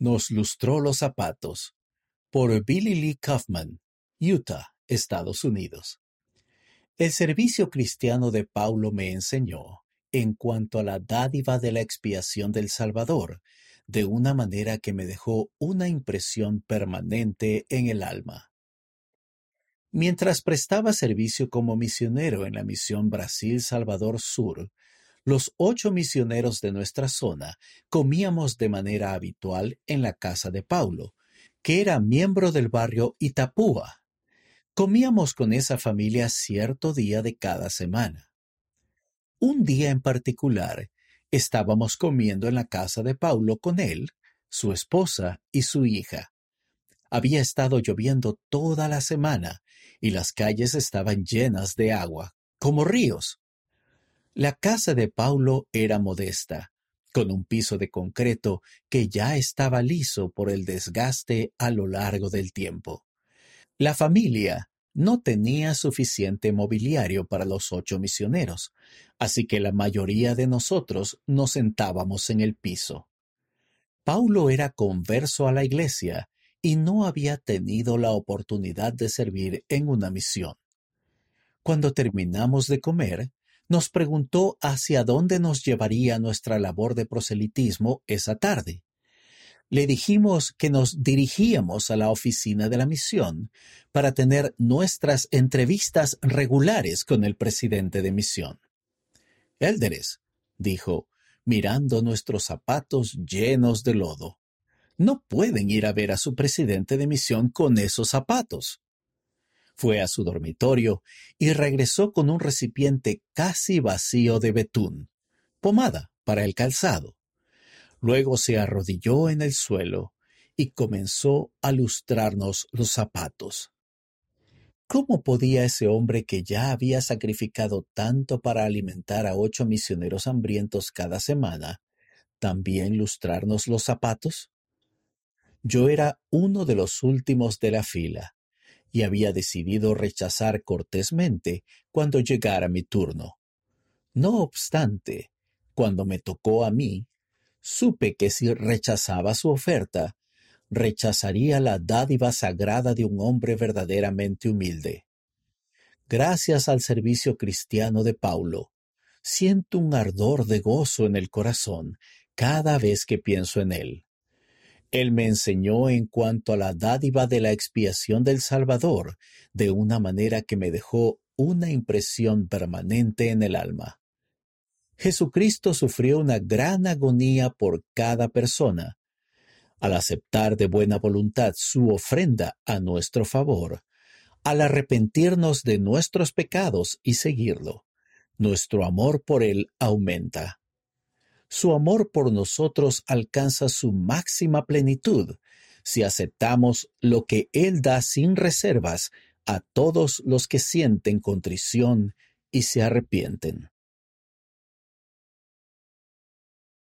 Nos lustró los zapatos por Billy Lee Kaufman, Utah, Estados Unidos. El servicio cristiano de Paulo me enseñó, en cuanto a la dádiva de la expiación del Salvador, de una manera que me dejó una impresión permanente en el alma. Mientras prestaba servicio como misionero en la misión Brasil-Salvador Sur, los ocho misioneros de nuestra zona comíamos de manera habitual en la casa de Paulo, que era miembro del barrio Itapúa. Comíamos con esa familia cierto día de cada semana. Un día en particular, estábamos comiendo en la casa de Paulo con él, su esposa y su hija. Había estado lloviendo toda la semana y las calles estaban llenas de agua, como ríos. La casa de Paulo era modesta, con un piso de concreto que ya estaba liso por el desgaste a lo largo del tiempo. La familia no tenía suficiente mobiliario para los ocho misioneros, así que la mayoría de nosotros nos sentábamos en el piso. Paulo era converso a la iglesia y no había tenido la oportunidad de servir en una misión. Cuando terminamos de comer, nos preguntó hacia dónde nos llevaría nuestra labor de proselitismo esa tarde. Le dijimos que nos dirigíamos a la oficina de la misión para tener nuestras entrevistas regulares con el presidente de misión. Élderes, dijo, mirando nuestros zapatos llenos de lodo. No pueden ir a ver a su presidente de misión con esos zapatos. Fue a su dormitorio y regresó con un recipiente casi vacío de betún, pomada para el calzado. Luego se arrodilló en el suelo y comenzó a lustrarnos los zapatos. ¿Cómo podía ese hombre que ya había sacrificado tanto para alimentar a ocho misioneros hambrientos cada semana, también lustrarnos los zapatos? Yo era uno de los últimos de la fila, y había decidido rechazar cortésmente cuando llegara mi turno. No obstante, cuando me tocó a mí, supe que si rechazaba su oferta, rechazaría la dádiva sagrada de un hombre verdaderamente humilde. Gracias al servicio cristiano de Paulo, siento un ardor de gozo en el corazón cada vez que pienso en él. Él me enseñó en cuanto a la dádiva de la expiación del Salvador de una manera que me dejó una impresión permanente en el alma. Jesucristo sufrió una gran agonía por cada persona. Al aceptar de buena voluntad su ofrenda a nuestro favor, al arrepentirnos de nuestros pecados y seguirlo, nuestro amor por Él aumenta su amor por nosotros alcanza su máxima plenitud si aceptamos lo que Él da sin reservas a todos los que sienten contrición y se arrepienten.